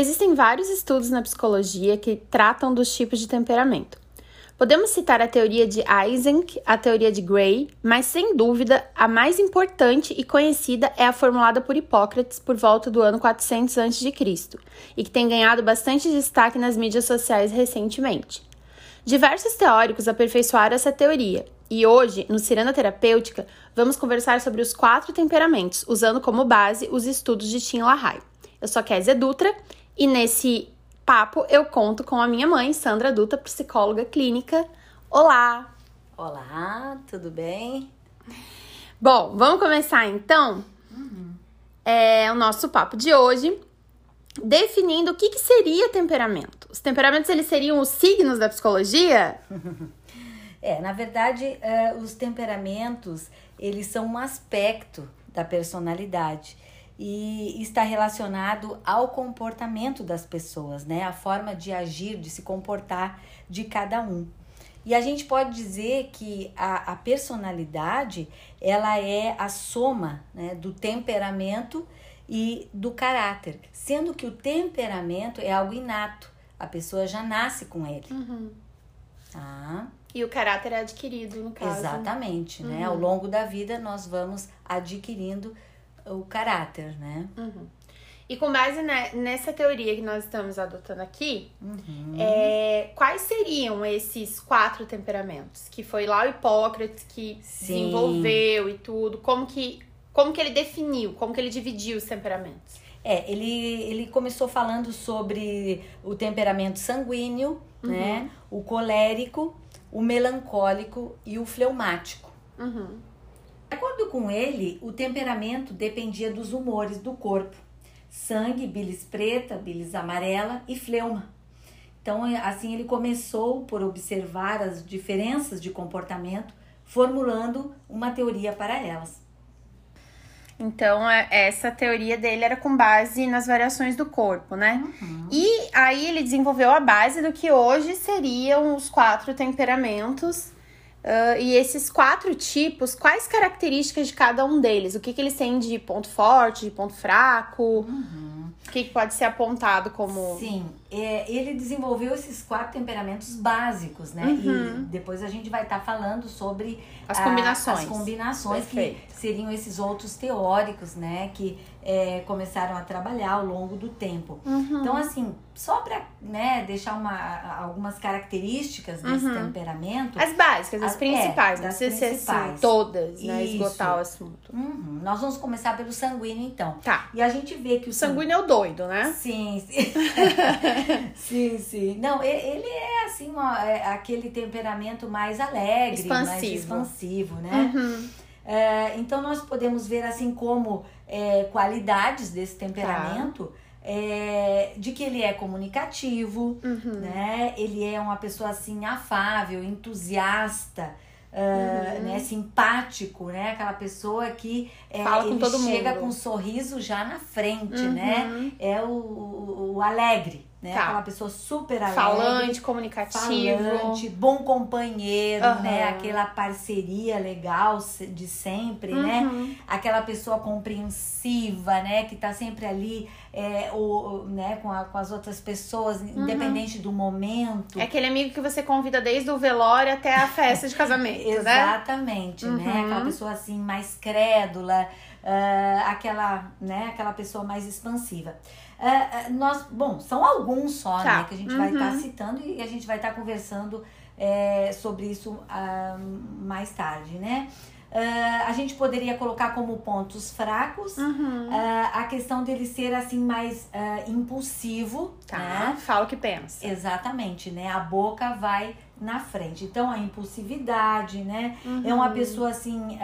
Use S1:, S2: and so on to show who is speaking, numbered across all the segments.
S1: Existem vários estudos na psicologia que tratam dos tipos de temperamento. Podemos citar a teoria de Eysenck, a teoria de Gray, mas sem dúvida a mais importante e conhecida é a formulada por Hipócrates por volta do ano 400 a.C. e que tem ganhado bastante destaque nas mídias sociais recentemente. Diversos teóricos aperfeiçoaram essa teoria, e hoje, no Ciranda Terapêutica, vamos conversar sobre os quatro temperamentos, usando como base os estudos de Tim LaHaye. Eu sou a Kézia Dutra e nesse papo eu conto com a minha mãe, Sandra Dutra, psicóloga clínica. Olá!
S2: Olá, tudo bem?
S1: Bom, vamos começar então uhum. é, o nosso papo de hoje, definindo o que, que seria temperamento. Os temperamentos, eles seriam os signos da psicologia?
S2: É, na verdade, uh, os temperamentos, eles são um aspecto da personalidade e está relacionado ao comportamento das pessoas, né? A forma de agir, de se comportar de cada um. E a gente pode dizer que a, a personalidade, ela é a soma né, do temperamento e do caráter, sendo que o temperamento é algo inato, a pessoa já nasce com ele.
S1: Uhum. Tá? E o caráter é adquirido, no caso.
S2: Exatamente, né? Ao uhum. longo da vida nós vamos adquirindo o caráter, né?
S1: Uhum. E com base nessa teoria que nós estamos adotando aqui, uhum. é, quais seriam esses quatro temperamentos? Que foi lá o Hipócrates que Sim. desenvolveu e tudo. Como que, como que ele definiu, como que ele dividiu os temperamentos?
S2: É, ele, ele começou falando sobre o temperamento sanguíneo, uhum. né? O colérico, o melancólico e o fleumático.
S1: Uhum.
S2: De acordo com ele, o temperamento dependia dos humores do corpo: sangue, bilis preta, bilis amarela e fleuma. Então, assim, ele começou por observar as diferenças de comportamento, formulando uma teoria para elas.
S1: Então, é, essa teoria dele era com base nas variações do corpo, né?
S2: Uhum.
S1: E aí ele desenvolveu a base do que hoje seriam os quatro temperamentos. Uh, e esses quatro tipos, quais características de cada um deles? O que, que eles têm de ponto forte, de ponto fraco?
S2: Uhum.
S1: O que, que pode ser apontado como.
S2: Sim, é, ele desenvolveu esses quatro temperamentos básicos, né?
S1: Uhum.
S2: E depois a gente vai estar tá falando sobre
S1: as combinações.
S2: A, as combinações Perfeito. que seriam esses outros teóricos, né? Que é, começaram a trabalhar ao longo do tempo.
S1: Uhum.
S2: Então, assim, só para né, deixar uma, algumas características desse uhum. temperamento.
S1: As básicas, as, as principais, é, não precisa ser assim, todas, né? Isso. Esgotar o assunto.
S2: Uhum. Nós vamos começar pelo sanguíneo, então.
S1: Tá.
S2: E a gente vê que o,
S1: o sanguíneo é o doido, né?
S2: Sim, sim. sim, sim. Não, ele é assim, ó, é aquele temperamento mais alegre,
S1: expansivo.
S2: mais expansivo, né?
S1: Uhum.
S2: É, então nós podemos ver assim como é, qualidades desse temperamento. Tá. É, de que ele é comunicativo,
S1: uhum.
S2: né? Ele é uma pessoa assim afável, entusiasta, uh, uhum. né? Simpático, né? Aquela pessoa que
S1: é, Fala com todo
S2: chega
S1: mundo.
S2: com um sorriso já na frente,
S1: uhum.
S2: né? É o, o, o alegre né? Tá. Aquela pessoa super alegre.
S1: Falante, comunicativo.
S2: Falante, bom companheiro,
S1: uhum.
S2: né? Aquela parceria legal de sempre, né?
S1: uhum.
S2: né? Aquela pessoa compreensiva, né? Que tá sempre ali é, o, né? com, a, com as outras pessoas, uhum. independente do momento.
S1: É aquele amigo que você convida desde o velório até a festa de casamento,
S2: né? Exatamente, né?
S1: Uhum.
S2: Aquela pessoa assim mais crédula, uh, aquela, né? aquela pessoa mais expansiva. Uh, nós, bom, são alguns só,
S1: tá.
S2: né, que a gente
S1: uhum.
S2: vai estar tá citando e a gente vai estar tá conversando é, sobre isso uh, mais tarde, né? Uh, a gente poderia colocar como pontos fracos
S1: uhum.
S2: uh, a questão dele ser assim mais impulsivo,
S1: tá.
S2: né?
S1: Fala o que pensa.
S2: Exatamente, né? A boca vai na frente. Então a impulsividade, né?
S1: Uhum.
S2: É uma pessoa assim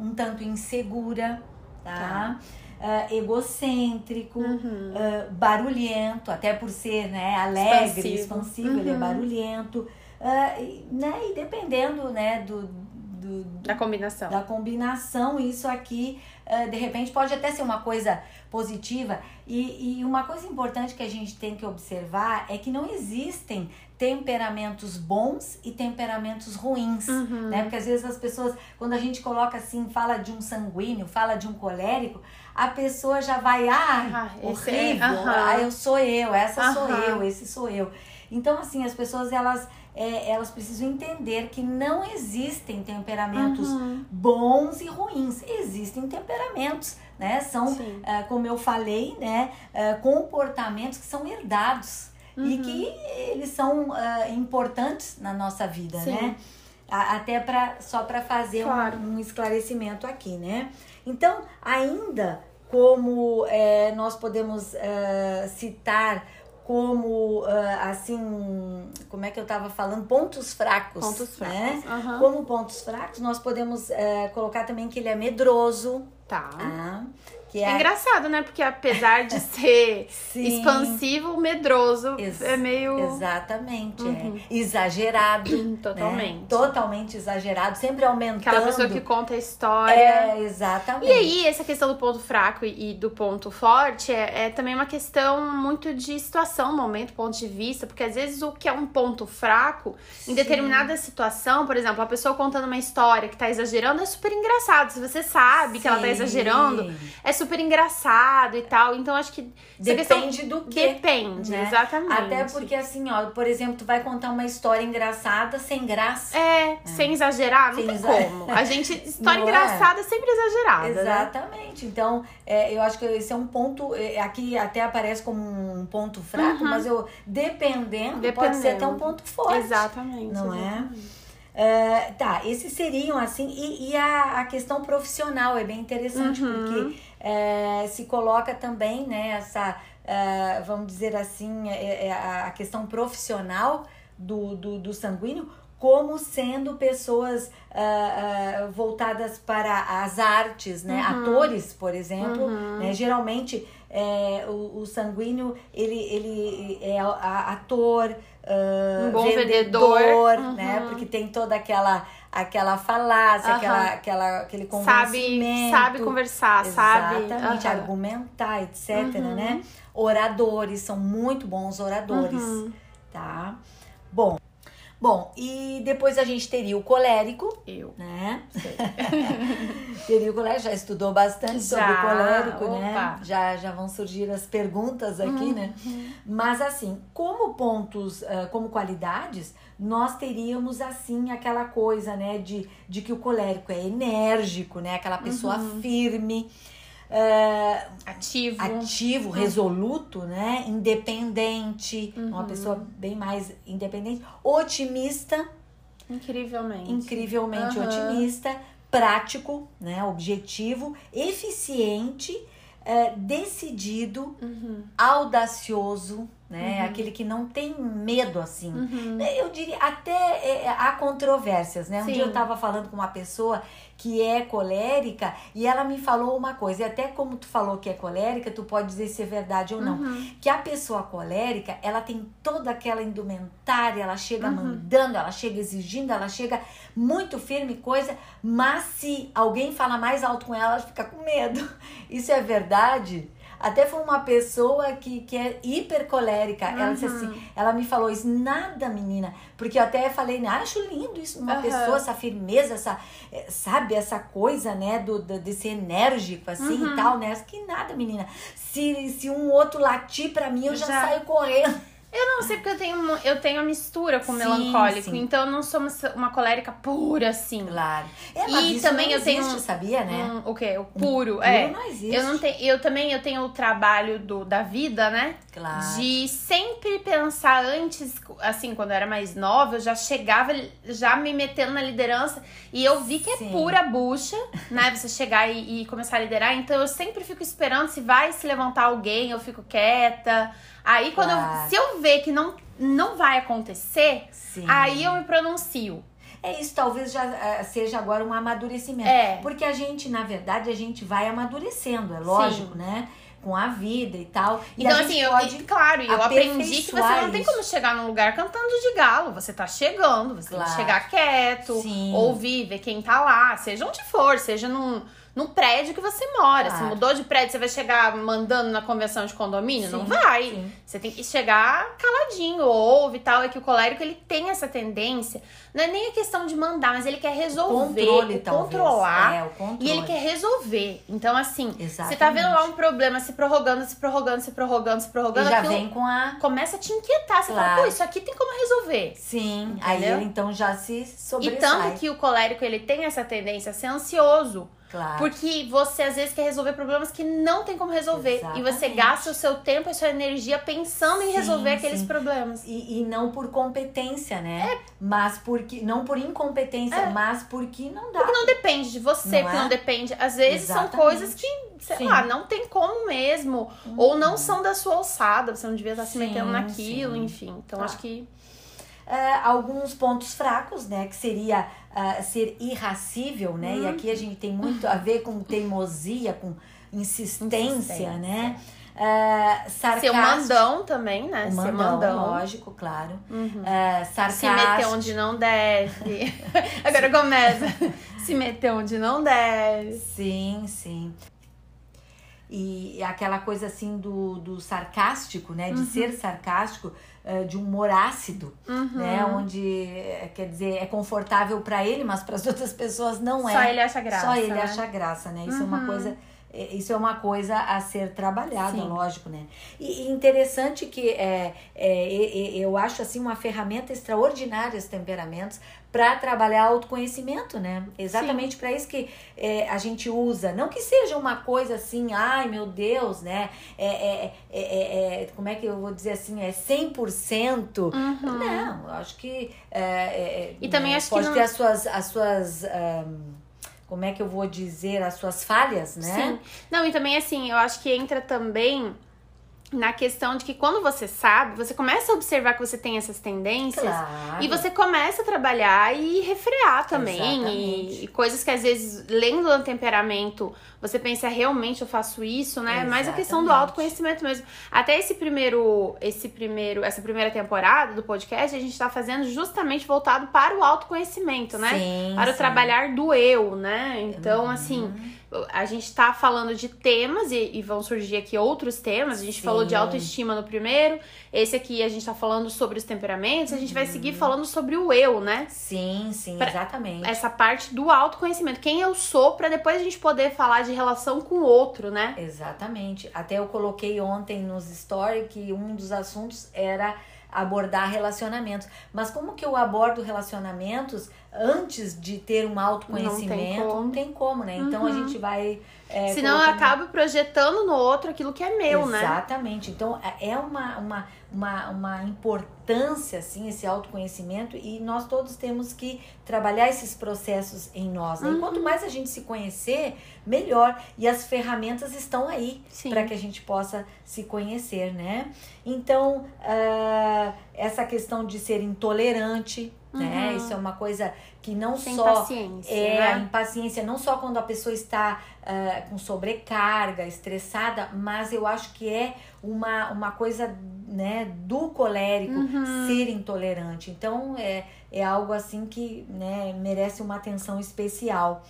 S2: um tanto insegura, tá? tá uh, egocêntrico,
S1: uhum.
S2: uh, barulhento, até por ser né, alegre, expansivo,
S1: expansivo
S2: uhum. ele é
S1: uhum.
S2: barulhento. Uh, e, né, e dependendo né, do, do,
S1: da combinação.
S2: Da combinação, isso aqui, de repente, pode até ser uma coisa positiva. E, e uma coisa importante que a gente tem que observar é que não existem temperamentos bons e temperamentos ruins, uhum. né? Porque às vezes as pessoas, quando a gente coloca assim, fala de um sanguíneo, fala de um colérico, a pessoa já vai, ah, ah horrível, é, ah, eu sou eu, essa sou eu, esse sou eu. Então, assim, as pessoas, elas é, elas precisam entender que não existem temperamentos uhum. bons e ruins. Existem temperamentos, né? São, uh, como eu falei, né? Uh, comportamentos que são herdados uhum. e que eles são uh, importantes na nossa vida, Sim. né? até para só para fazer claro. um, um, esclarecimento aqui, né? Então, ainda como é, nós podemos citar como uh, assim, como é que eu estava falando, pontos fracos.
S1: Pontos
S2: né?
S1: fracos. Uhum.
S2: Como pontos fracos, nós podemos uh, colocar também que ele é medroso.
S1: Tá. tá? Que é... é engraçado, né? Porque apesar de ser expansivo, medroso Ex é meio.
S2: Exatamente. É. Uhum. É. Exagerado. Né?
S1: Totalmente.
S2: Né? Totalmente exagerado, sempre aumentando.
S1: Aquela pessoa que conta a história.
S2: É, exatamente.
S1: E aí, essa questão do ponto fraco e do ponto forte é, é também uma questão muito de situação, momento, ponto de vista. Porque às vezes o que é um ponto fraco, Sim. em determinada situação, por exemplo, a pessoa contando uma história que tá exagerando é super engraçado. Se você sabe Sim. que ela tá exagerando, é super super engraçado e tal. Então acho que.
S2: Depende do que.
S1: Depende, né? exatamente.
S2: Até porque, assim, ó, por exemplo, tu vai contar uma história engraçada sem graça.
S1: É, é. sem exagerar, não sem tem exa... como. A gente. História não é? engraçada é sempre exagerada.
S2: Né? Exatamente. Né? Então, é, eu acho que esse é um ponto. É, aqui até aparece como um ponto fraco, uhum. mas eu, dependendo, dependendo, pode ser até um ponto forte.
S1: Exatamente.
S2: Não
S1: é?
S2: exatamente. é? Uh, tá, esses seriam assim, e, e a, a, questão profissional é bem interessante, uhum. porque uh, se coloca também, né, essa, uh, vamos dizer assim, é, é a questão profissional do, do, do sanguíneo como sendo pessoas uh, uh, voltadas para as artes, né? Uhum. Atores, por exemplo, uhum. né? geralmente é, o, o, sanguíneo ele, ele é ator, uh,
S1: um bom vendedor, vendedor
S2: uhum. né? Porque tem toda aquela aquela falácia, uhum. aquela, aquela, aquele convencimento.
S1: Sabe, sabe conversar,
S2: exatamente,
S1: sabe
S2: uhum. argumentar, etc, uhum. né? Oradores, são muito bons oradores, uhum. tá? Bom, Bom, e depois a gente teria o colérico.
S1: Eu.
S2: Né? teria o colérico, já estudou bastante já, sobre o colérico, né? opa. né? Já, já vão surgir as perguntas aqui, né? uhum. né? Mas assim, como pontos, uh, como qualidades, nós teríamos assim aquela coisa, né? De, de que o colérico é enérgico, né? Aquela pessoa uhum. firme
S1: Uh, ativo,
S2: ativo, uhum. resoluto, né? Independente, uhum. uma pessoa bem mais independente, otimista,
S1: incrivelmente,
S2: incrivelmente uhum. otimista, prático, né? Objetivo, eficiente, uh, decidido,
S1: uhum.
S2: audacioso, né? Uhum. Aquele que não tem medo, assim. Uhum. Eu diria, até é, há controvérsias, né? Um Sim. dia eu estava falando com uma pessoa que é colérica e ela me falou uma coisa, e até como tu falou que é colérica, tu pode dizer se é verdade ou não. Uhum. Que a pessoa colérica, ela tem toda aquela indumentária, ela chega uhum. mandando, ela chega exigindo, ela chega muito firme, coisa, mas se alguém fala mais alto com ela, ela fica com medo. Isso é verdade? Até foi uma pessoa que, que é hipercolérica. Uhum. Ela disse assim, uhum. ela me falou isso, nada, menina. Porque eu até falei, né, acho lindo isso numa uhum. pessoa, essa firmeza, essa, eh, sabe, essa coisa, né, do, do de ser enérgico, assim uhum. e tal, né? Que nada, menina. Se, se um outro latir pra mim, eu já, já saio correndo.
S1: Eu não sei porque eu tenho, eu tenho a mistura com sim, melancólico, sim. então eu não sou uma, uma colérica pura assim.
S2: Claro.
S1: É, e também eu
S2: existe,
S1: tenho
S2: sabia, né?
S1: Um, o quê? O puro,
S2: um,
S1: é.
S2: Puro não existe.
S1: Eu não tenho, eu também eu tenho o trabalho do da vida, né?
S2: Claro.
S1: De sempre pensar antes, assim, quando eu era mais nova, eu já chegava já me metendo na liderança e eu vi que é sim. pura bucha, né? Você chegar e, e começar a liderar, então eu sempre fico esperando se vai se levantar alguém, eu fico quieta. Aí quando claro. eu, se eu ver que não, não vai acontecer, Sim. aí eu me pronuncio.
S2: É isso, talvez já uh, seja agora um amadurecimento.
S1: É.
S2: Porque a gente, na verdade, a gente vai amadurecendo, é lógico, Sim. né? com a vida e tal. E
S1: então, assim, eu, claro, eu aprendi que você não tem como chegar num lugar cantando de galo. Você tá chegando, você claro. tem que chegar quieto, Sim. ouvir, ver quem tá lá, seja onde for, seja num no prédio que você mora. Claro. Se mudou de prédio, você vai chegar mandando na convenção de condomínio? Sim, não vai. Sim. Você tem que chegar caladinho, ouve e tal. É que o colérico, ele tem essa tendência. Não é nem a questão de mandar, mas ele quer resolver, controle, controlar. É, o controle. E ele quer resolver. Então, assim, Exatamente. você tá vendo lá um problema se prorrogando, se prorrogando, se prorrogando, se prorrogando.
S2: E já vem com a...
S1: Começa a te inquietar. Você claro. fala, pô, isso aqui tem como resolver.
S2: Sim, Entendeu? aí ele então já se sobressai.
S1: E tanto que o colérico, ele tem essa tendência a ser ansioso. Claro. Porque você às vezes quer resolver problemas que não tem como resolver. Exatamente. E você gasta o seu tempo e sua energia pensando sim, em resolver aqueles sim. problemas.
S2: E, e, não por competência, né? É. Mas porque. Não por incompetência, é. mas porque não dá.
S1: Porque não depende de você, não porque é? não depende. Às vezes Exatamente. são coisas que, sei sim. lá, não tem como mesmo. Uhum. Ou não são da sua alçada. Você não devia estar se metendo naquilo, enfim. Então tá. acho que.
S2: Uh, alguns pontos fracos, né? Que seria uh, ser irracível, né? Hum. E aqui a gente tem muito a ver com teimosia, com insistência, insistência. né? Uh, sarcástico.
S1: Mandão também, né?
S2: O mandão, Ser mandão. lógico, claro.
S1: Uhum. Uh, sarcástico. Se meter onde não deve. Agora começa. Se meter onde não deve.
S2: Sim, sim. E aquela coisa assim do, do sarcástico, né? De uhum. ser sarcástico de humor ácido, uhum. né? Onde, eh, quer dizer, é confortável para ele, mas para as outras pessoas não é.
S1: Só ele acha graça.
S2: Só ele né? acha graça, né? Isso uhum. é uma uhum. coisa isso é uma coisa a ser trabalhada, Sim. lógico, né? E, interessante que é, é, eu acho assim uma ferramenta extraordinária os temperamentos para trabalhar autoconhecimento, né? Exatamente para isso que é, a gente usa. Não que seja uma coisa assim, ai meu Deus, né? É, é, é, é, é como é que eu vou dizer assim? É 100%. Uhum. Não, eu acho que.
S1: e também
S2: né,
S1: acho
S2: pode
S1: que.
S2: Pode ter as suas. As suas um, como é que eu vou dizer, as suas falhas, né?
S1: Sim. Não, e também assim, eu acho que entra também na questão de que quando você sabe, você começa a observar que você tem essas tendências claro. e você começa a trabalhar e refrear também. E, e, coisas que às vezes, lendo o temperamento, você pensa, realmente eu faço isso, né? Exatamente. Mas a questão do autoconhecimento mesmo. Até esse primeiro, esse primeiro, essa primeira temporada do podcast, a gente tá fazendo justamente voltado para o autoconhecimento, né? Sim, para sim. o trabalhar do eu, né? Então, uhum. assim a gente tá falando de temas e, e, vão surgir aqui outros temas. A gente Sim. falou de autoestima no primeiro. Esse aqui a gente tá falando sobre os temperamentos. A gente uhum. vai seguir uhum. falando sobre o eu, né?
S2: Sim, sim, pra exatamente.
S1: Essa parte do autoconhecimento. Quem eu sou, para depois a gente poder falar de relação com o outro, né?
S2: Exatamente. Até eu coloquei ontem nos stories que um dos assuntos era abordar relacionamentos. Mas como que eu abordo relacionamentos antes de ter um autoconhecimento? Não tem como, não tem como né? Então uhum. a gente vai.
S1: É, Senão colocando... eu acabo projetando no outro aquilo que é meu,
S2: Exatamente. né? Exatamente. Então é, é uma, uma, uma, uma importância, assim, esse autoconhecimento, e nós todos temos que trabalhar esses processos em nós. Né? Uhum. E quanto mais a gente se conhecer, melhor. E as ferramentas estão aí para que a gente possa se conhecer, né? Então, uh, essa questão de ser intolerante, né? uhum. né? Isso é uma coisa que não
S1: Sem
S2: só
S1: paciência,
S2: é
S1: né?
S2: a impaciência, não só quando a pessoa está uh, com sobrecarga, estressada, mas eu acho que é uma, uma coisa né, do colérico uhum. ser intolerante. Então é, é algo assim que né, merece uma atenção especial.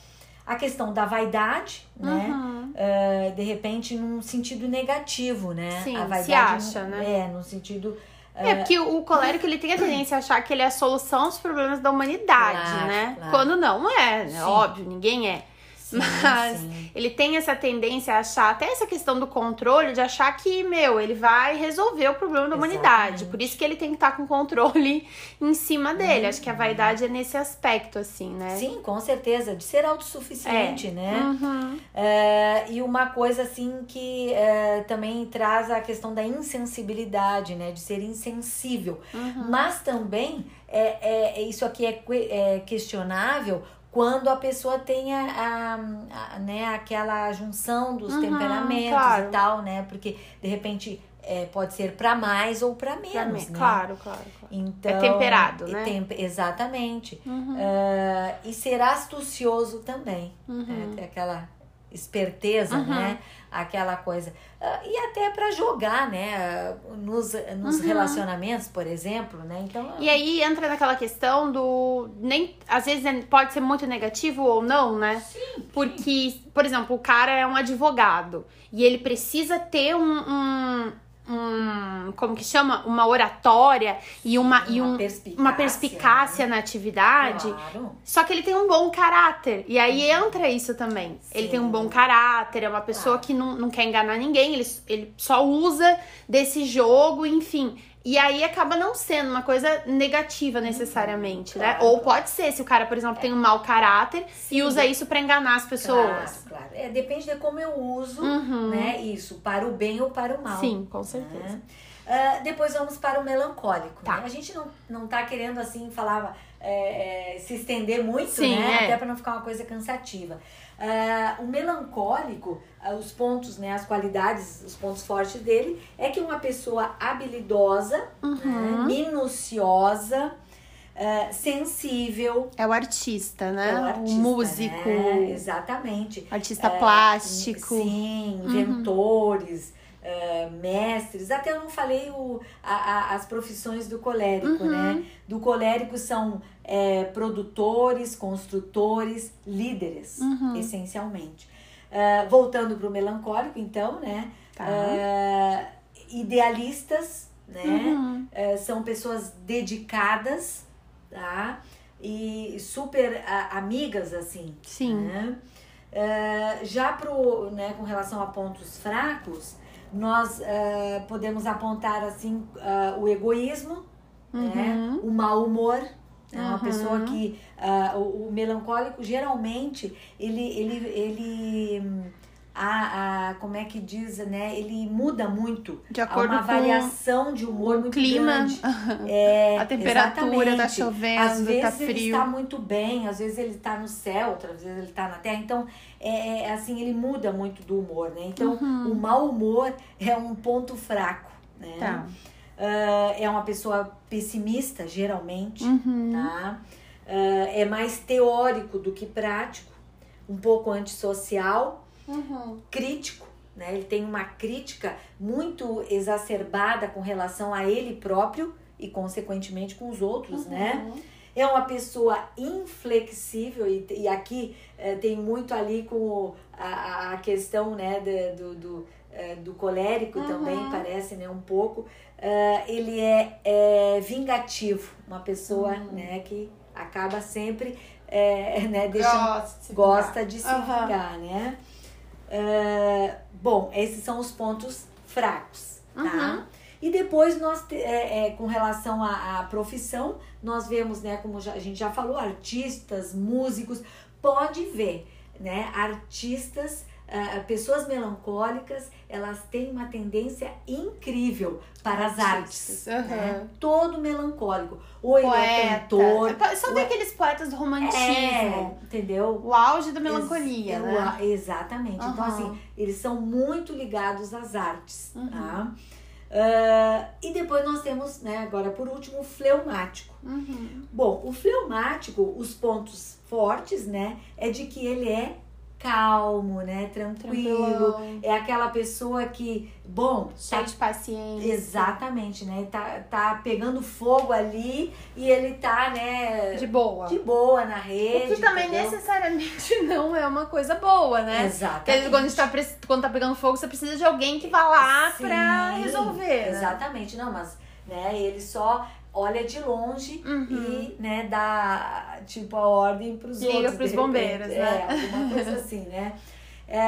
S2: A questão da vaidade, né? Uhum. Uh, de repente, num sentido negativo, né?
S1: Sim,
S2: a vaidade
S1: se acha, no, né?
S2: É, no sentido
S1: é, porque o colérico ele tem a tendência a achar que ele é a solução dos problemas da humanidade, claro, né? Claro. Quando não é, né? Óbvio, ninguém é. Sim, Mas sim. ele tem essa tendência a achar, até essa questão do controle, de achar que, meu, ele vai resolver o problema da Exatamente. humanidade. Por isso que ele tem que estar com controle em cima dele. Acho que a vaidade é nesse aspecto, assim, né?
S2: Sim, com certeza. De ser autossuficiente, é. né? Uhum. É, e uma coisa, assim, que é, também traz a questão da insensibilidade, né? De ser insensível. Uhum. Mas também, é, é, isso aqui é, é questionável quando a pessoa tem a, a, a né, aquela junção dos uhum, temperamentos claro. e tal, né? Porque de repente é, pode ser para mais ou para menos,
S1: né? Claro, claro, claro.
S2: Então,
S1: é temperado, né?
S2: Tem, exatamente. Uhum. Uh, e ser astucioso também. Uhum. É, aquela esperteza,
S1: Uhum.
S2: né? Aquela coisa. Ah, e até para jogar, né? Nos, nos
S1: Uhum.
S2: relacionamentos, por exemplo, né? Então.
S1: E aí entra naquela questão do. Nem, às vezes é- pode ser muito negativo ou não, né?
S2: Sim.
S1: Porque, por exemplo, o cara é um advogado e ele precisa ter um. um, um- como que chama? Uma oratória e uma, e um,
S2: perspicácia.
S1: uma perspicácia na atividade.
S2: Claro.
S1: Só que ele tem um bom caráter. E aí entra isso também. Ele
S2: Sim.
S1: tem um bom caráter, é uma pessoa
S2: Claro.
S1: que não, não quer enganar ninguém, ele, ele só usa desse jogo, enfim. E aí acaba não sendo uma coisa negativa necessariamente, né?
S2: claro.
S1: Ou pode ser, se o cara, por exemplo, tem um mau caráter e usa isso pra enganar as pessoas.
S2: Claro, claro. É, depende de como eu uso,
S1: Uhum.
S2: né? Isso, para o bem ou para o mal.
S1: Sim, com certeza.
S2: né? Ah, depois vamos para o melancólico.
S1: Tá.
S2: né? A gente não, não tá querendo assim falar, é, é, se estender muito,
S1: Sim,
S2: né?
S1: é.
S2: Até para não ficar uma coisa cansativa. Ah, o melancólico, ah, os pontos, né, as qualidades, os pontos fortes dele é que uma pessoa habilidosa,
S1: Uhum.
S2: né, minuciosa, ah, sensível,
S1: É o artista, né?
S2: é um artista,
S1: o músico,
S2: né? exatamente.
S1: artista plástico.
S2: Sim,
S1: Uhum.
S2: Eh, mestres. Até eu não falei o, a- a- as profissões do colérico,
S1: Uhum.
S2: né? Do colérico são eh, produtores, construtores, líderes,
S1: Uhum.
S2: essencialmente. Eh, voltando para o melancólico, então, né?
S1: Tá.
S2: Eh, idealistas, né?
S1: Uhum.
S2: São pessoas dedicadas, tá? E super amigas, assim,
S1: Sim.
S2: né? Eh, já pro, né, com relação a pontos fracos, nós eh, podemos apontar assim ah, o egoísmo, né?
S1: Uhum.
S2: o mau humor. É uma
S1: Uhum.
S2: pessoa que ah, o, o melancólico geralmente ele ele ele a, a, como é que diz, né? Ele muda muito.
S1: De
S2: Há
S1: acordo
S2: uma
S1: com
S2: variação de humor
S1: o
S2: muito
S1: clima,
S2: grande. É,
S1: a temperatura, tá
S2: exatamente.
S1: chovendo,
S2: Às vezes
S1: tá
S2: ele
S1: frio.
S2: está muito bem, às vezes ele está no céu, outras vezes ele está na terra. Então, é, é, assim, ele muda muito do humor, né? Então,
S1: Uhum.
S2: o mau humor é um ponto fraco, né?
S1: Tá.
S2: Ah, é uma pessoa pessimista, geralmente,
S1: Uhum.
S2: tá? Ah, é mais teórico do que prático, um pouco antissocial,
S1: Uhum.
S2: crítico, né? Ele tem uma crítica muito exacerbada com relação a ele próprio e, consequentemente, com os outros, né?
S1: Uhum.
S2: É uma pessoa inflexível e, e aqui eh, tem muito ali com o- a, a questão, né, de- do, do, eh, do colérico
S1: Uhum.
S2: também, parece, né, um pouco. Eh, ele é, é vingativo, uma pessoa,
S1: Uhum.
S2: né, que acaba sempre, eh, né, deixando
S1: Gosta de se
S2: gosta de se
S1: Aham.
S2: vingar, né? É, bom, esses são os pontos fracos, tá?
S1: Uhum.
S2: E depois nós, é, é, com relação à, à profissão, nós vemos, né, como já- a gente já falou, artistas, músicos, pode ver, né, artistas, ah, pessoas melancólicas, elas têm uma tendência incrível para as artes.
S1: Artistas,
S2: né? Todo melancólico. Ou ele é cantor,
S1: Poeta. São
S2: ou é-
S1: daqueles poetas do romantismo.
S2: é, entendeu?
S1: O auge da melancolia,
S2: Ex-
S1: né?
S2: eu- Exatamente. Então,
S1: Aham.
S2: assim, eles são muito ligados às artes,
S1: Uhum.
S2: tá? Ah, e depois nós temos, né, agora por último, o fleumático.
S1: Uhum.
S2: Bom, o fleumático, os pontos fortes, né, é de que ele é calmo, né, tranquilo.
S1: Tranquilão.
S2: É aquela pessoa que, bom,
S1: Cheio
S2: tá
S1: de paciência.
S2: Exatamente, né? Tá, tá pegando fogo ali e ele tá, né,
S1: De boa.
S2: de boa na rede.
S1: O que também
S2: entendeu?
S1: necessariamente não é uma coisa boa, né? Porque
S2: Exatamente.
S1: quando, tá, pre- quando tá pegando fogo, você precisa de alguém que vá lá
S2: Sim,
S1: pra resolver. né?
S2: Exatamente, não, mas né, ele só olha de longe
S1: Uhum.
S2: e né, dá tipo a ordem pros
S1: Liga
S2: outros.
S1: pros
S2: de repente.
S1: bombeiros, né?
S2: É, alguma coisa assim, né? É,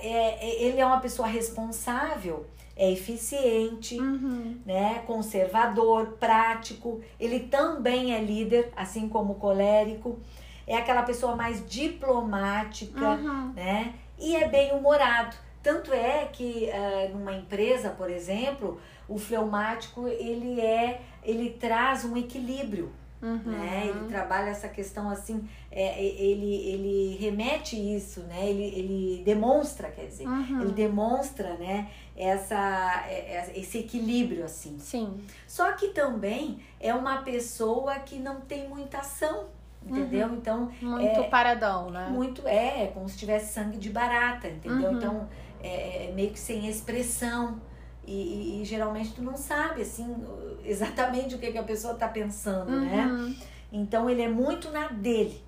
S2: é, ele é uma pessoa responsável, é eficiente,
S1: Uhum.
S2: né, conservador, prático. Ele também é líder, assim como o colérico. É aquela pessoa mais diplomática,
S1: Uhum.
S2: né? E é bem humorado. Tanto é que eh, numa empresa, por exemplo, o fleumático ele é ele traz um equilíbrio,
S1: Uhum.
S2: né? Ele trabalha essa questão assim, é, ele ele remete isso, né? Ele, ele demonstra, quer dizer,
S1: Uhum.
S2: ele demonstra, né? Essa é- é- esse equilíbrio assim.
S1: Sim.
S2: Só que também é uma pessoa que não tem muita ação, entendeu? Então.
S1: Muito
S2: é,
S1: paradão, né?
S2: Muito, é, é como se tivesse sangue de barata, entendeu?
S1: Uhum.
S2: Então, é, é meio que sem expressão. E, e- e geralmente tu não sabe, assim, exatamente o que, que a pessoa tá pensando, né?
S1: Uhum.
S2: Então ele é muito na dele.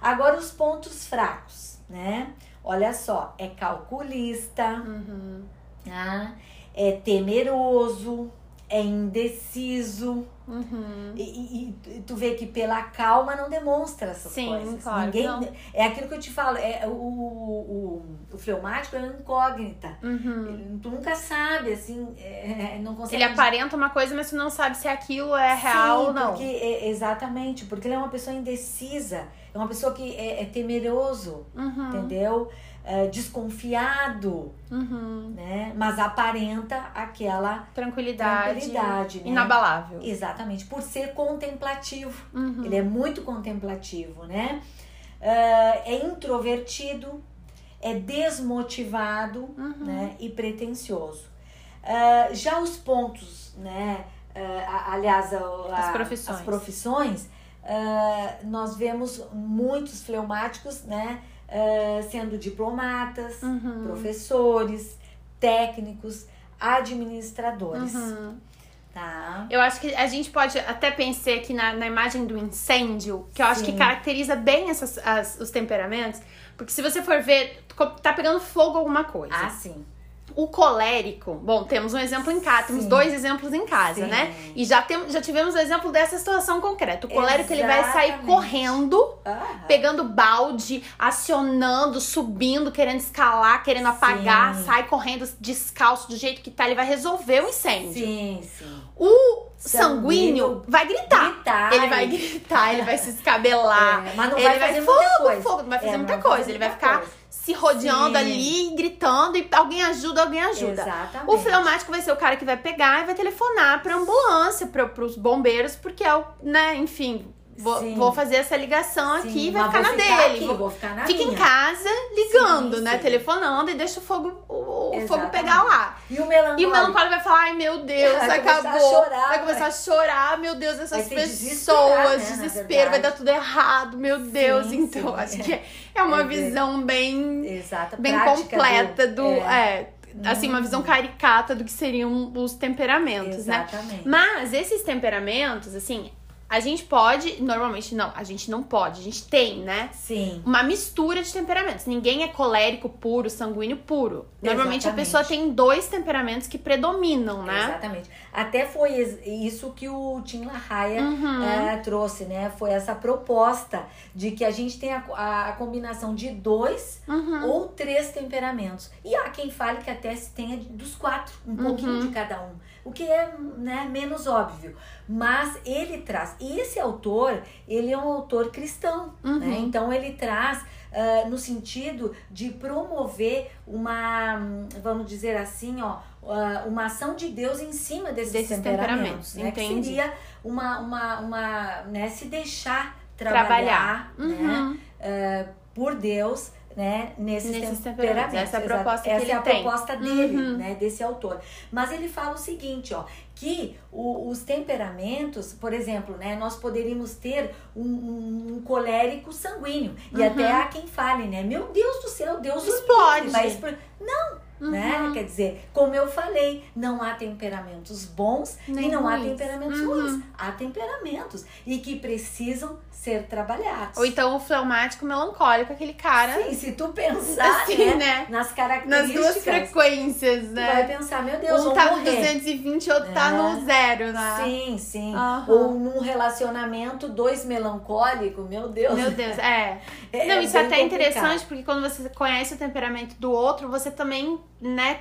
S2: Agora os pontos fracos, né? Olha só, é calculista,
S1: Uhum.
S2: tá? é temeroso, é indeciso.
S1: Uhum.
S2: E, e- e tu vê que pela calma não demonstra essas
S1: Sim,
S2: coisas.
S1: claro,
S2: Ninguém,
S1: não.
S2: é aquilo que eu te falo, é o, o, o fleumático é uma incógnita.
S1: Uhum.
S2: Ele- Tu nunca sabe, assim, é, não consegue
S1: Ele aparenta uma coisa, mas tu não sabe se aquilo é real
S2: Sim,
S1: ou não.
S2: Porque, é, exatamente, porque ele é uma pessoa indecisa, é uma pessoa que é, é temeroso,
S1: Uhum.
S2: entendeu? É desconfiado,
S1: Uhum.
S2: né? Mas aparenta aquela
S1: Tranquilidade.
S2: tranquilidade, né?
S1: Inabalável.
S2: Exatamente, por ser contemplativo.
S1: Uhum.
S2: Ele é muito contemplativo, né? Ah, é introvertido, é desmotivado,
S1: Uhum.
S2: né? E pretencioso. Ah, já os pontos, né? a- aliás, a- a-
S1: As profissões.
S2: as profissões, nós vemos muitos fleumáticos, né? Ah, sendo diplomatas,
S1: Uhum.
S2: professores, técnicos, administradores,
S1: Uhum.
S2: tá?
S1: Eu acho que a gente pode até pensar aqui na, na imagem do incêndio, que eu acho que
S2: Sim.
S1: caracteriza bem essas, as- os temperamentos. Porque se você for ver, tá pegando fogo alguma coisa.
S2: Ah, sim.
S1: O colérico, bom, temos um exemplo em casa, temos
S2: Sim.
S1: dois exemplos em casa,
S2: Sim.
S1: né? E já, tem, já tivemos o exemplo dessa situação concreta. O colérico, ele vai sair
S2: Exatamente.
S1: correndo,
S2: Ah,
S1: pegando balde, acionando, subindo, querendo escalar, querendo apagar,
S2: Sim.
S1: sai correndo descalço do jeito que tá, ele vai resolver o incêndio.
S2: Sim, sim.
S1: O
S2: Sanguíneo
S1: sanguíneo vai gritar.
S2: gritar.
S1: Ele vai gritar, ele vai se escabelar.
S2: É, mas não
S1: ele
S2: vai fazer
S1: fogo,
S2: muita coisa.
S1: fogo, não vai fazer
S2: É,
S1: muita
S2: vai
S1: coisa.
S2: fazer
S1: ele vai
S2: muita
S1: ficar
S2: coisa.
S1: Se rodeando
S2: Sim.
S1: ali, gritando e alguém ajuda, alguém ajuda.
S2: Exatamente.
S1: O fleumático vai ser o cara que vai pegar e vai telefonar pra ambulância, pra, pros bombeiros, porque é o, né, enfim, vou, vou fazer essa ligação
S2: Sim,
S1: aqui e vai ficar na dele.
S2: aqui,
S1: Vou-
S2: ficar na
S1: Fica em
S2: minha.
S1: casa ligando,
S2: Sim,
S1: né?
S2: sim.
S1: Telefonando e deixa o fogo, o, o fogo pegar lá.
S2: E o melancólico?
S1: E o melancólico vai falar, ai meu Deus,
S2: Vai
S1: acabou.
S2: chorar,
S1: vai começar a chorar, meu Deus, essas
S2: Vai
S1: pessoas,
S2: né,
S1: desespero, vai dar tudo errado, meu Deus. Então,
S2: sim.
S1: acho que é- é uma
S2: É, é.
S1: visão bem,
S2: Exato.
S1: bem completa do.
S2: é,
S1: é, assim, uma visão caricata do que seriam os temperamentos, né?
S2: Exatamente.
S1: Mas esses temperamentos, assim, a gente pode, normalmente não, a gente não pode, a gente tem, né?
S2: Sim.
S1: Uma mistura de temperamentos. Ninguém é colérico puro, sanguíneo puro. Normalmente a
S2: Exatamente.
S1: pessoa tem dois temperamentos que predominam, né?
S2: Exatamente. Até foi isso que o Tim LaHaye
S1: Uhum.
S2: eh, trouxe, né? Foi essa proposta de que a gente tem a, a- a combinação de dois
S1: Uhum.
S2: ou três temperamentos. E há quem fale que até se tenha dos quatro, um pouquinho
S1: Uhum.
S2: de cada um. O que é né, menos óbvio. Mas ele traz. E esse autor, ele é um autor cristão.
S1: Uhum.
S2: Né? Então ele traz ah, no sentido de promover uma, vamos dizer assim, ó, ah, uma ação de Deus em cima desses,
S1: Desses
S2: temperamentos.
S1: temperamentos,
S2: né? Que seria uma, uma, uma né, se deixar
S1: Trabalhar.
S2: trabalhar, né?
S1: Uhum.
S2: eh, por Deus, né, nesses,
S1: Nesses
S2: temperamentos.
S1: temperamentos. Essa é a proposta
S2: Essa é a proposta dele,
S1: Uhum.
S2: né, desse autor. Mas ele fala o seguinte, ó, que o- os temperamentos, por exemplo, né, nós poderíamos ter um, um- um colérico sanguíneo. E
S1: Uhum.
S2: até há quem fale, né, meu Deus do céu, Deus
S1: Explode.
S2: vai explodir. Não, né?
S1: Uhum.
S2: Quer dizer, como eu falei, não há temperamentos bons
S1: Nem
S2: e não há
S1: ruins.
S2: temperamentos
S1: Uhum.
S2: ruins. Há temperamentos e que precisam ser trabalhados.
S1: Ou então o fleumático melancólico, aquele cara.
S2: Sim, se tu pensar
S1: Assim,
S2: né,
S1: né?
S2: nas
S1: Nas
S2: características,
S1: duas frequências,
S2: tu vai
S1: né?
S2: pensar, meu Deus,
S1: Um tá no
S2: morrer.
S1: 220 e outro tá
S2: É.
S1: no zero, né?
S2: Sim, sim.
S1: Aham.
S2: Ou num relacionamento, dois melancólicos, meu Deus.
S1: Meu Deus, é.
S2: É-
S1: Não,
S2: é
S1: isso é até
S2: complicado.
S1: interessante, porque quando você conhece o temperamento do outro, você também, né,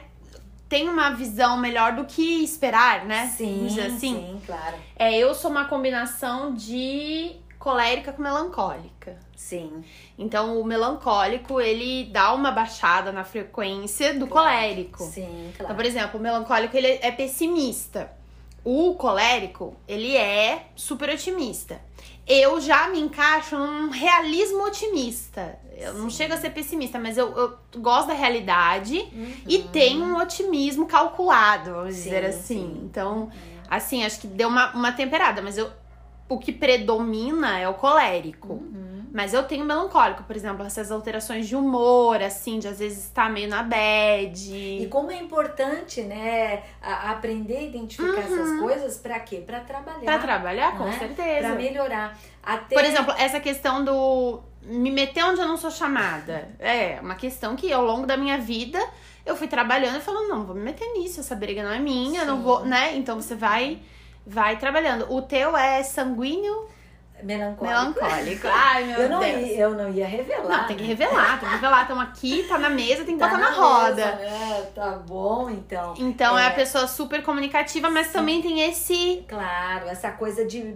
S1: tem uma visão melhor do que esperar, né?
S2: Sim,
S1: assim.
S2: sim, claro.
S1: É, eu sou uma combinação de colérica com melancólica.
S2: Sim.
S1: Então, o melancólico, ele dá uma baixada na frequência do colérico.
S2: Sim,
S1: Então,
S2: claro.
S1: por exemplo, o melancólico, ele é pessimista. O colérico, ele é super otimista. Eu já me encaixo num realismo otimista. Eu não chego a ser pessimista, mas eu, eu gosto da realidade e tenho um otimismo calculado, vamos
S2: Sim,
S1: dizer assim.
S2: sim.
S1: Então, assim, acho que deu uma, uma temperada, mas eu o que predomina é o colérico.
S2: Uhum.
S1: Mas eu tenho melancólico, por exemplo, essas alterações de humor, assim, de às vezes estar meio na bad.
S2: E como é importante, né, a- aprender a identificar essas coisas pra quê? Pra trabalhar.
S1: Uhum. Pra trabalhar, com
S2: né?
S1: certeza.
S2: Pra melhorar. Até
S1: Por exemplo, essa questão do me meter onde eu não sou chamada. É uma questão que ao longo da minha vida eu fui trabalhando e falando, não, vou me meter nisso, essa briga não é minha, não
S2: Sim.
S1: vou, né? Então você vai vai trabalhando. O teu é sanguíneo
S2: melancólico.
S1: melancólico. Ai, meu
S2: eu não
S1: Deus.
S2: Ia, eu não ia revelar.
S1: Não, tem que
S2: né?
S1: revelar, tem que revelar. Estamos aqui, tá na mesa, tem que
S2: Tá
S1: botar na,
S2: mesa,
S1: roda.
S2: né? Tá bom, então.
S1: Então é.
S2: É.
S1: a pessoa super comunicativa, mas também tem esse.
S2: Claro, essa coisa de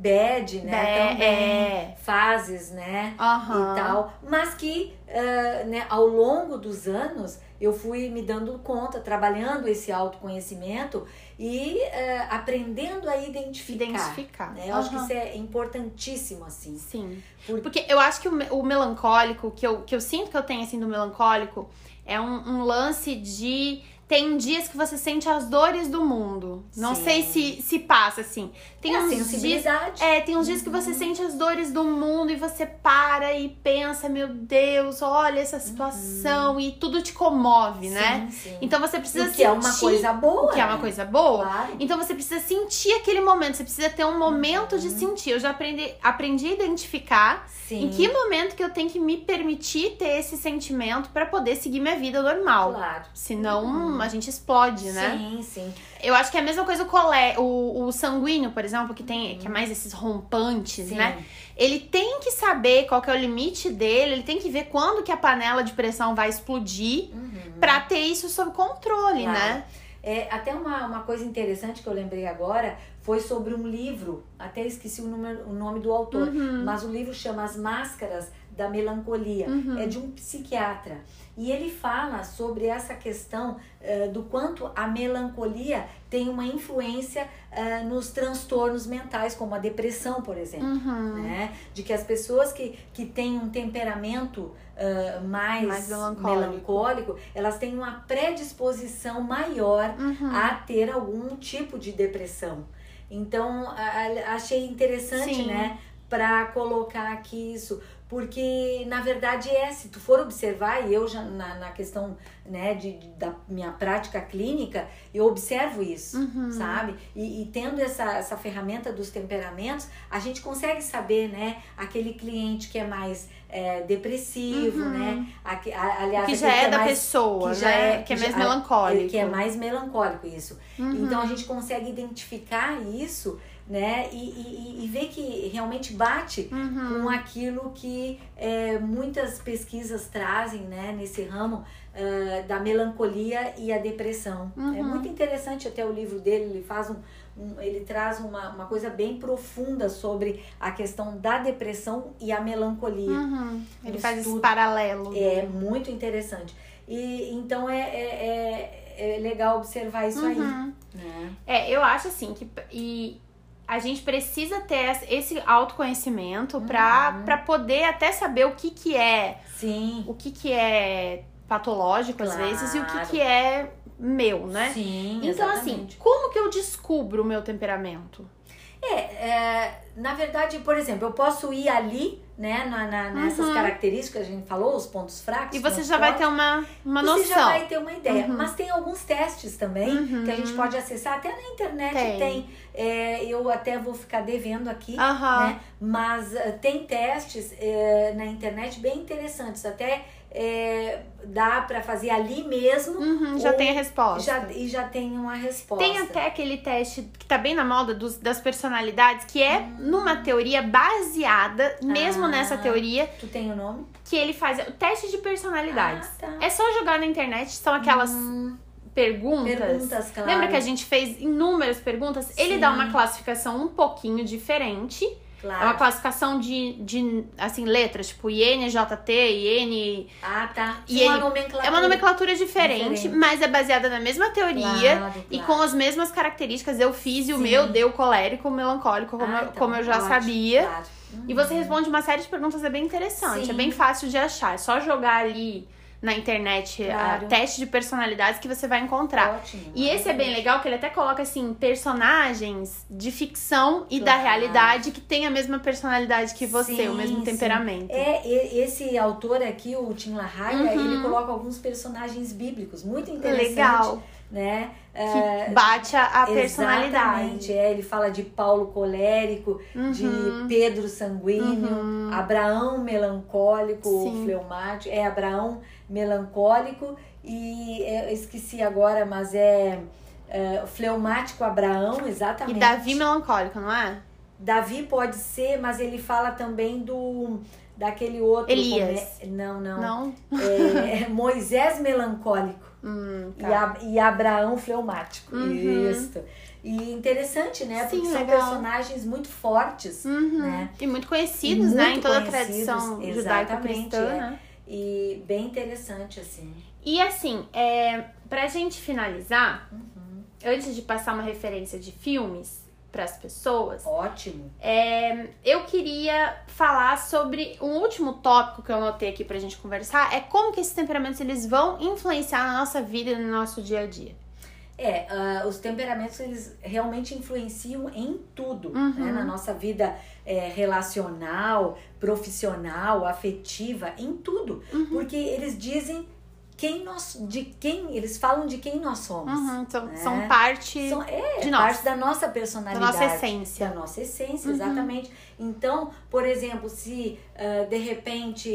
S2: bad, né?
S1: Bé-
S2: Também.
S1: é.
S2: Fases, né?
S1: Aham.
S2: E tal. Mas que, ah, né, ao longo dos anos, eu fui me dando conta, trabalhando esse autoconhecimento e ah, aprendendo a identificar.
S1: Identificar.
S2: né? Eu acho que isso é importantíssimo, assim.
S1: Sim.
S2: Por-
S1: Porque eu acho que o, o melancólico, que eu, que eu sinto que eu tenho assim do melancólico, é um, um lance de. Tem dias que você sente as dores do mundo. Não
S2: Sim.
S1: sei se, se passa assim. Tem
S2: É
S1: uns dias.
S2: sensibilidade.
S1: É, tem uns dias que você sente as dores do mundo e você para e pensa, meu Deus, olha essa situação e tudo te comove, né?
S2: Sim, sim.
S1: Então você precisa
S2: O que é uma
S1: sentir-
S2: coisa boa.
S1: o que é uma
S2: né?
S1: coisa boa.
S2: Claro.
S1: Então você precisa sentir aquele momento, você precisa ter um momento
S2: Uhum.
S1: de sentir. Eu já aprendi, aprendi a identificar
S2: Sim.
S1: em que momento que eu tenho que me permitir ter esse sentimento pra poder seguir minha vida normal.
S2: Claro.
S1: Senão a gente explode, né?
S2: Sim, sim.
S1: Eu acho que é a mesma coisa o colé, o, o sanguíneo, por exemplo, que tem que é mais esses rompantes,
S2: Sim.
S1: né? Ele tem que saber qual que é o limite dele, ele tem que ver quando que a panela de pressão vai explodir
S2: Uhum.
S1: pra ter isso sob controle,
S2: Claro.
S1: né?
S2: É, até uma, uma coisa interessante que eu lembrei agora foi sobre um livro, até esqueci o, número, o nome do autor,
S1: Uhum.
S2: mas o livro chama As Máscaras da Melancolia.
S1: Uhum.
S2: É de um psiquiatra. E ele fala sobre essa questão eh, do quanto a melancolia tem uma influência eh, nos transtornos mentais, como a depressão, por exemplo.
S1: Uhum.
S2: Né? De que as pessoas que, que têm um temperamento ah, mais,
S1: Mais melancólico.
S2: melancólico, elas têm uma predisposição maior
S1: Uhum.
S2: a ter algum tipo de depressão. Então, achei interessante,
S1: Sim.
S2: né, para colocar aqui isso, porque na verdade é, se tu for observar, e eu já na, na questão, né, de, de- da minha prática clínica, eu observo isso,
S1: Uhum.
S2: sabe? E, e tendo essa, essa ferramenta dos temperamentos, a gente consegue saber, né, aquele cliente que é mais é, depressivo,
S1: Uhum.
S2: né? Aque- a- aliás,
S1: que já é da
S2: mais
S1: pessoa,
S2: que já
S1: né?
S2: é-
S1: que é
S2: que
S1: mais
S2: já-
S1: melancólico.
S2: que é mais melancólico isso.
S1: Uhum.
S2: Então a gente consegue identificar isso, né? E, e, e ver que realmente bate
S1: Uhum.
S2: com aquilo que é, muitas pesquisas trazem, né? Nesse ramo da melancolia e a depressão. É
S1: Uhum.
S2: muito interessante até o livro dele, ele faz um, um- ele traz uma, uma coisa bem profunda sobre a questão da depressão e a melancolia.
S1: Uhum. Ele
S2: Um
S1: faz esse paralelo.
S2: É muito interessante. E então é, é, é, é legal observar isso aí.
S1: Uhum.
S2: Né?
S1: É, eu acho assim que e a gente precisa ter esse autoconhecimento
S2: Uhum.
S1: pra poder até saber o que que é,
S2: Sim.
S1: o que que é patológico às
S2: Claro.
S1: vezes e o que que é meu, né?
S2: Sim,
S1: Então assim,
S2: exatamente.
S1: como que eu descubro o meu temperamento?
S2: É, é, na verdade, por exemplo, eu posso ir ali, né, na, na- nessas
S1: Uhum.
S2: características que a gente falou, os pontos fracos.
S1: E você já vai
S2: fortes,
S1: ter uma, uma
S2: você
S1: noção.
S2: já vai ter uma ideia.
S1: Uhum.
S2: Mas tem alguns testes também
S1: Uhum.
S2: que a gente pode acessar. Até na internet
S1: Tem.
S2: tem. É, eu até vou ficar devendo aqui, né? Mas eh, tem testes eh, na internet bem interessantes. Até eh, dá pra fazer ali mesmo
S1: Uhum, já tem a resposta.
S2: já, e já tem uma resposta.
S1: Tem até aquele teste que tá bem na moda dos, das personalidades, que é numa teoria baseada, mesmo
S2: Ah.
S1: nessa teoria,
S2: Tu tem o nome?
S1: que ele faz o teste de personalidades.
S2: Ah, tá.
S1: É só jogar na internet, são aquelas perguntas.
S2: Perguntas, claro.
S1: Lembra que a gente fez inúmeras perguntas? Ele
S2: Sim.
S1: dá uma classificação um pouquinho diferente.
S2: Claro.
S1: É uma classificação de, de assim, letras, tipo INJT, IN.
S2: Ah, tá.
S1: E
S2: uma nomenclatura.
S1: É uma nomenclatura diferente,
S2: Diferente.
S1: mas é baseada na mesma teoria.
S2: Claro,
S1: E
S2: claro.
S1: com as mesmas características, eu fiz e o meu deu colérico, melancólico, como,
S2: Ah,
S1: eu,
S2: então,
S1: como eu já
S2: ótimo,
S1: sabia.
S2: claro.
S1: E você responde uma série de perguntas, é bem interessante,
S2: Sim.
S1: é bem fácil de achar. É só jogar ali na internet
S2: Claro.
S1: a teste de personalidades que você vai encontrar.
S2: Ótimo.
S1: E esse é bem legal, que ele até coloca assim, personagens de ficção e da
S2: Claro.
S1: realidade que tem a mesma personalidade que você,
S2: Sim,
S1: o mesmo
S2: sim.
S1: temperamento.
S2: É, esse autor aqui, o Tim LaHaye,
S1: Uhum.
S2: ele coloca alguns personagens bíblicos muito interessantes,
S1: Legal.
S2: né?
S1: Que bate a, personalidade.
S2: É, ele fala de Paulo colérico,
S1: Uhum.
S2: de Pedro sanguíneo, Abraão melancólico,
S1: Sim.
S2: fleumático, é Abraão melancólico e é, eu esqueci agora, mas é, é fleumático Abraão,
S1: E
S2: exatamente.
S1: Davi melancólico, não é?
S2: Davi pode ser, mas ele fala também do daquele outro
S1: Elias.
S2: é- não, não.
S1: Não?
S2: É, Moisés melancólico
S1: Hum,
S2: e,
S1: tá.
S2: A- e Abraão fleumático.
S1: Uhum.
S2: Isso. E interessante, né?
S1: Sim,
S2: Porque são
S1: legal.
S2: personagens muito fortes,
S1: Uhum.
S2: né?
S1: E muito conhecidos,
S2: E
S1: né?
S2: muito
S1: Em toda a tradição judaico-cristã,
S2: é.
S1: né?
S2: E bem interessante, assim.
S1: E assim, é, pra gente finalizar,
S2: Uhum.
S1: antes de passar uma referência de filmes pras pessoas,
S2: Ótimo.
S1: é, eu queria falar sobre um último tópico que eu anotei aqui pra gente conversar, é como que esses temperamentos eles vão influenciar na nossa vida e no nosso dia a dia.
S2: É, ah, os temperamentos eles realmente influenciam em tudo,
S1: Uhum.
S2: né? Na nossa vida é, relacional, profissional, afetiva, em tudo.
S1: Uhum.
S2: Porque eles dizem quem nós, de quem, eles falam de quem nós somos.
S1: Uhum, são,
S2: É.
S1: são parte
S2: São, é,
S1: de
S2: parte
S1: nós,
S2: da nossa
S1: da
S2: personalidade.
S1: nossa essência.
S2: Da nossa essência,
S1: Uhum.
S2: exatamente. Então, por exemplo, se ah, de repente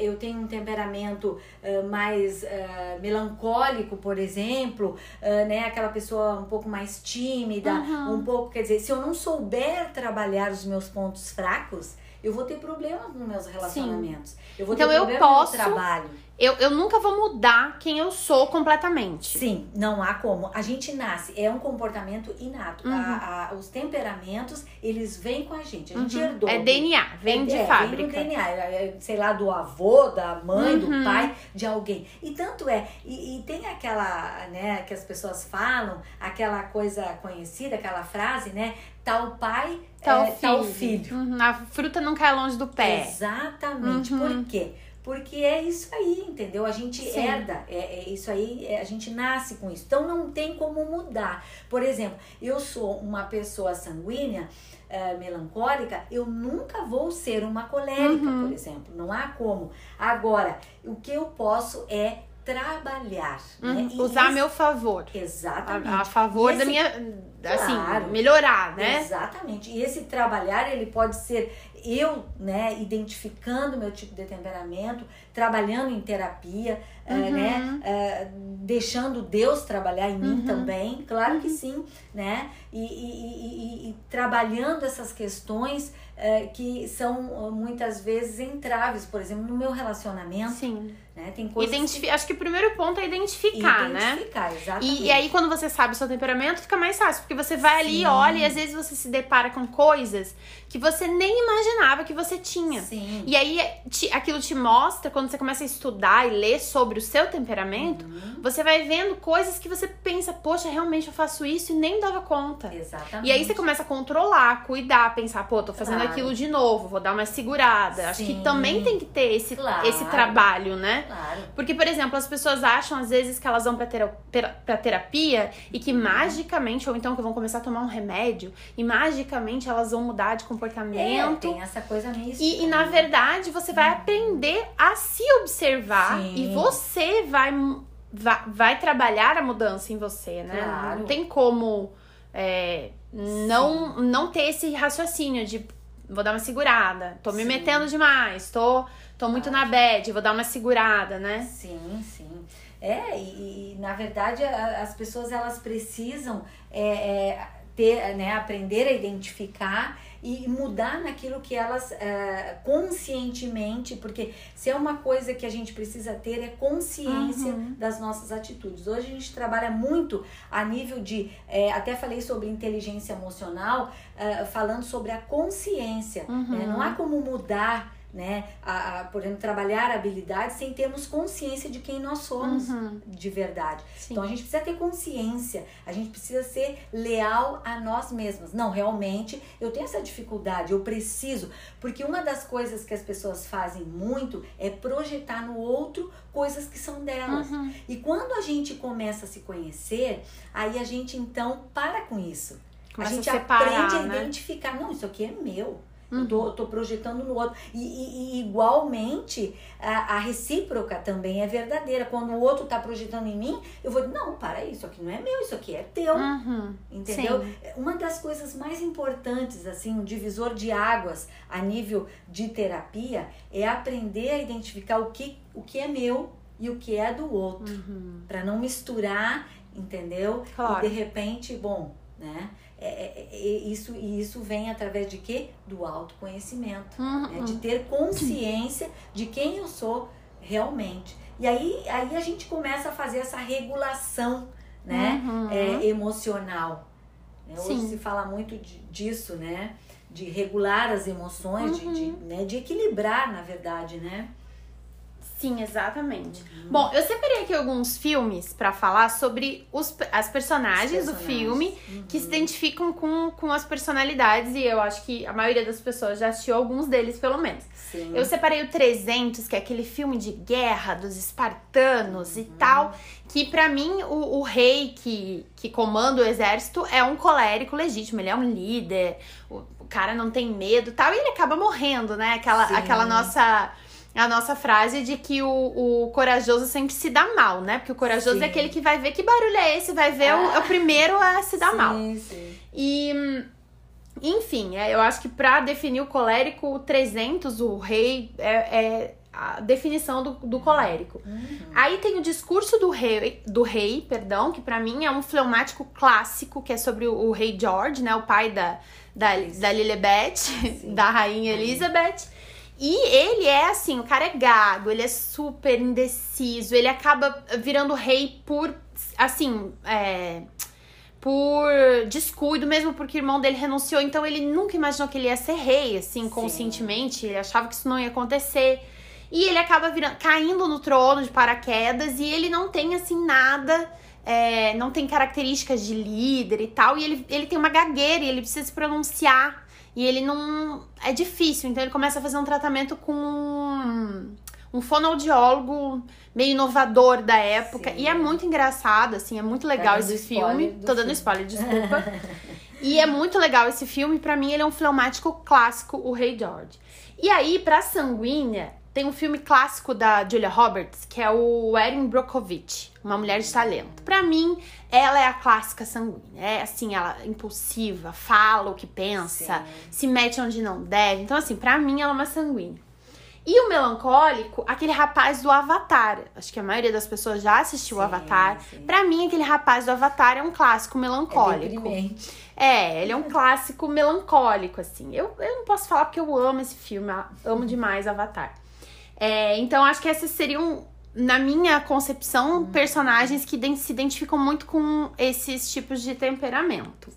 S2: eu tenho um temperamento ah, mais ah, melancólico, por exemplo, né, aquela pessoa um pouco mais tímida,
S1: Uhum.
S2: um pouco, quer dizer, se eu não souber trabalhar os meus pontos fracos, eu vou ter problema nos meus relacionamentos. Eu vou
S1: Então,
S2: ter
S1: eu
S2: problema
S1: posso-
S2: no trabalho.
S1: Eu, eu nunca vou mudar quem eu sou completamente.
S2: Sim, não há como. A gente nasce, é um comportamento inato.
S1: Uhum.
S2: A- a- os temperamentos, eles vêm com a gente. A gente
S1: Uhum.
S2: Herdou.
S1: É DNA, vem
S2: É,
S1: de
S2: é,
S1: fábrica.
S2: Vem do DNA, é, é, sei lá, do avô, da mãe, do
S1: Uhum.
S2: pai, de alguém. E tanto é, e, e tem aquela, né, que as pessoas falam, aquela coisa conhecida, aquela frase, né? Tal pai,
S1: Tal
S2: é,
S1: filho.
S2: tal filho.
S1: Uhum, A fruta não cai longe do pé.
S2: Exatamente.
S1: Uhum.
S2: Por quê? Porque é isso aí, entendeu? A gente
S1: Sim.
S2: herda, é, é isso aí, é, a gente nasce com isso. Então não tem como mudar. Por exemplo, eu sou uma pessoa sanguínea, eh, melancólica, eu nunca vou ser uma colérica,
S1: Uhum.
S2: por exemplo. Não há como. Agora, o que eu posso é trabalhar. né?
S1: Uhum,
S2: E
S1: Usar a
S2: isso-
S1: meu favor.
S2: Exatamente.
S1: A, a favor
S2: E
S1: da
S2: esse-
S1: minha. Assim,
S2: Claro.
S1: melhorar, né?
S2: Exatamente. E esse trabalhar, ele pode ser eu, né, identificando meu tipo de temperamento, trabalhando em terapia, eh,
S1: Uhum.
S2: né, eh, deixando Deus trabalhar em mim
S1: Uhum.
S2: também, claro que sim, né, e, e- e- e- trabalhando essas questões eh, que são muitas vezes entraves, por exemplo, no meu relacionamento,
S1: Sim.
S2: né, tem coisas
S1: Identifi Acho que o primeiro ponto é
S2: que
S1: identificar, né?
S2: identificar, exatamente.
S1: E, e aí, quando você sabe o seu temperamento, fica mais fácil. Porque você vai ali,
S2: Sim.
S1: olha, e às vezes você se depara com coisas que você nem imaginava que você tinha.
S2: Sim.
S1: E aí, te- aquilo te mostra, quando você começa a estudar e ler sobre o seu temperamento,
S2: Uhum.
S1: você vai vendo coisas que você pensa, poxa, realmente eu faço isso e nem dava conta.
S2: Exatamente.
S1: E aí você começa a controlar, cuidar, pensar, pô, tô fazendo
S2: Claro.
S1: aquilo de novo, vou dar uma segurada. Acho que
S2: Sim.
S1: também tem que ter esse,
S2: Claro.
S1: esse trabalho, né?
S2: Claro.
S1: Porque, por exemplo, as pessoas acham às vezes que elas vão pra, tera- pera- pra terapia e que magicamente, ou então que vão começar a tomar um remédio e magicamente elas vão mudar de
S2: É,
S1: comportamento.
S2: tem essa coisa mística.
S1: E, e, na verdade você vai aprender a se observar
S2: Sim.
S1: e você vai, vai, vai trabalhar a mudança em você, né?
S2: Claro.
S1: Não tem como é, não, não ter esse raciocínio de vou dar uma segurada, tô me
S2: Sim.
S1: metendo demais, tô, tô muito na bad, vou dar uma segurada, né?
S2: Sim, sim. É, e, e, na verdade a- as pessoas elas precisam é, é, ter, né, aprender a identificar e mudar naquilo que elas é, conscientemente, porque se é uma coisa que a gente precisa ter é consciência
S1: Uhum.
S2: das nossas atitudes. Hoje a gente trabalha muito a nível de, é, até falei sobre inteligência emocional, é, falando sobre a consciência.
S1: Uhum.
S2: né? Não há como mudar né, a, a, por exemplo, trabalhar habilidades sem termos consciência de quem nós somos
S1: Uhum.
S2: de verdade.
S1: Sim.
S2: Então a gente precisa ter consciência, a gente precisa ser leal a nós mesmos. Não, realmente eu tenho essa dificuldade, eu preciso, porque uma das coisas que as pessoas fazem muito é projetar no outro coisas que são delas.
S1: Uhum.
S2: E quando a gente começa a se conhecer, aí a gente então para com isso.
S1: Começa
S2: a gente
S1: a separar,
S2: aprende a
S1: né?
S2: identificar, não, isso aqui é meu.
S1: Uhum.
S2: Eu tô, tô projetando no outro. E, e- e igualmente, a, a recíproca também é verdadeira. Quando o outro tá projetando em mim, eu vou, não, para aí, isso aqui não é meu, isso aqui é teu.
S1: Uhum.
S2: Entendeu?
S1: Sim.
S2: Uma das coisas mais importantes, assim, um divisor de águas a nível de terapia é aprender a identificar o que, o que é meu e o que é do outro.
S1: Uhum.
S2: Pra não misturar, entendeu?
S1: Claro.
S2: E de repente, bom, né? É, é- é- isso, e isso vem através de quê? Do autoconhecimento.
S1: Uhum.
S2: né? De ter consciência de quem eu sou realmente. E aí, aí a gente começa a fazer essa regulação, né?
S1: Uhum.
S2: é, emocional. né? Hoje se fala muito de- disso, né? De regular as emoções, de, de,
S1: Uhum.
S2: né? de equilibrar, na verdade, né?
S1: Sim, exatamente.
S2: Uhum.
S1: Bom, eu separei aqui alguns filmes pra falar sobre os, as personagens, do
S2: Personagens.
S1: filme
S2: Uhum.
S1: que se identificam com, com as personalidades e eu acho que a maioria das pessoas já assistiu alguns deles, pelo menos.
S2: Sim.
S1: Eu separei o 300, que é aquele filme de guerra dos espartanos e tal, que pra mim o, o rei que, que comanda o exército é um colérico legítimo, ele é um líder, o, o cara não tem medo e tal, e ele acaba morrendo, né? Aquela,
S2: Sim.
S1: aquela nossa. A nossa frase de que o, o corajoso sempre se dá mal, né? Porque o corajoso
S2: Sim.
S1: é aquele que vai ver que barulho é esse, vai ver o, é o primeiro a se dar
S2: sim,
S1: mal.
S2: Sim.
S1: E, enfim, é, eu acho que pra definir o colérico, o 300, o rei, é, é a definição do, do colérico.
S2: Uhum.
S1: Aí tem o discurso do rei, do rei, perdão, que pra mim é um fleumático clássico, que é sobre o, o rei George, né, o pai da, da, da Lilibet, da rainha Elizabeth. E ele é assim, o cara é gago, ele é super indeciso, ele acaba virando rei por, assim, é, por descuido, mesmo porque o irmão dele renunciou, então ele nunca imaginou que ele ia ser rei, assim, conscientemente, ele achava que isso não ia acontecer. E ele acaba virando, caindo no trono de paraquedas e ele não tem, assim, nada, é, não tem características de líder e tal, e ele, ele tem uma gagueira e ele precisa se pronunciar. E ele não. É difícil, então ele começa a fazer um tratamento com um, um fonoaudiólogo meio inovador da época.
S2: Sim.
S1: E é muito engraçado, assim, é muito legal
S2: dando
S1: esse filme. Tô dando
S2: filme.
S1: spoiler, desculpa. e é muito legal esse filme, pra mim ele é um fleumático clássico, O Rei George. E aí, pra sanguínea, tem um filme clássico da Julia Roberts, que é o Erin Brockovich, Uma Mulher de Talento. Pra mim, ela é a clássica sanguínea. É assim, ela é impulsiva, fala o que pensa,
S2: Sim.
S1: se mete onde não deve. Então, assim, pra mim ela é uma sanguínea. E o melancólico, aquele rapaz do Avatar. Acho que a maioria das pessoas já assistiu o Avatar. Pra mim, aquele rapaz do Avatar é um clássico
S2: É
S1: melancólico.
S2: deprimente.
S1: É, ele é um clássico melancólico, assim. Eu, eu não posso falar porque eu amo esse filme, amo demais Avatar. É, então, acho que esses seriam, na minha concepção, personagens que se identificam muito com esses tipos de temperamento.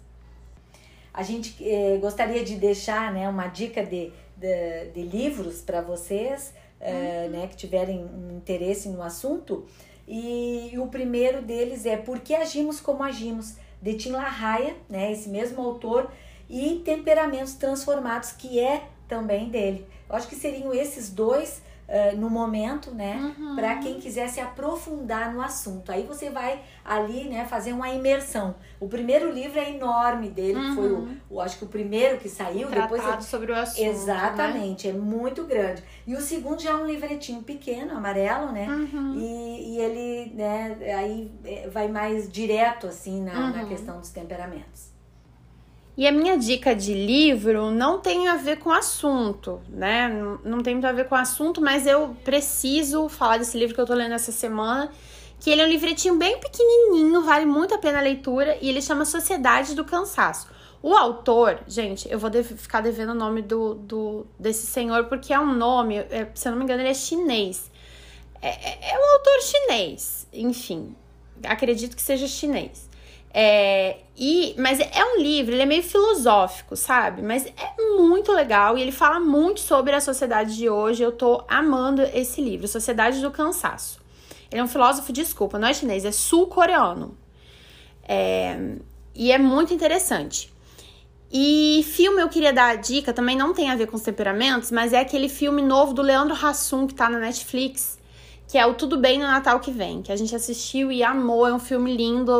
S2: A gente eh, gostaria de deixar né, uma dica de, de, de livros para vocês eh, né, que tiverem um interesse no assunto. E, o primeiro deles é Por que Agimos Como Agimos, de Tim LaHaye, né, esse mesmo autor, e Temperamentos Transformados, que é também dele. Eu acho que seriam esses dois eh, no momento, né, para quem quiser se aprofundar no assunto. Aí você vai ali, né, fazer uma imersão. O primeiro livro é enorme dele, que foi o, o, acho que o primeiro que saiu, depois
S1: Tratado sobre o assunto. né?
S2: Exatamente, é muito grande. E o segundo já é um livretinho pequeno, amarelo, né?
S1: Uhum.
S2: E, e ele, né, aí é, vai mais direto, assim, na, na
S1: Uhum.
S2: questão dos temperamentos.
S1: E a minha dica de livro não tem a ver com assunto, né? Não- tem muito a ver com assunto, mas eu preciso falar desse livro que eu tô lendo essa semana. Que ele é um livretinho bem pequenininho, vale muito a pena a leitura, e ele chama Sociedade do Cansaço. O autor, gente, eu vou deve- ficar devendo o nome do, do, desse senhor, porque é um nome, é, se eu não me engano, ele é chinês. É, é- é um autor chinês, enfim, acredito que seja chinês. É, e, mas é um livro, ele é meio filosófico, sabe? Mas é muito legal e ele fala muito sobre a sociedade de hoje. Eu tô amando esse livro, Sociedade do Cansaço. Ele é um filósofo, desculpa, não é chinês, é sul-coreano. É, e é muito interessante. E filme eu queria dar a dica, também não tem a ver com os temperamentos, mas é aquele filme novo do Leandro Hassum que tá na Netflix, que é o Tudo Bem no Natal que Vem, que a gente assistiu e amou, é um filme lindo.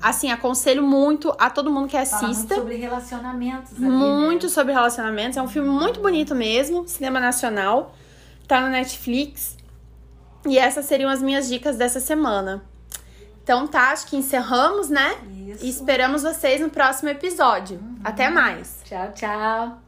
S1: Assim, aconselho muito a todo mundo que assista. Fala muito
S2: sobre relacionamentos. Ali,
S1: muito
S2: né?
S1: sobre relacionamentos, é um filme muito bonito mesmo, cinema nacional, tá na Netflix. E essas seriam as minhas dicas dessa semana. Então tá, acho que encerramos, né?
S2: Isso.
S1: E esperamos vocês no próximo episódio. Uhum. Até mais.
S2: Tchau, tchau.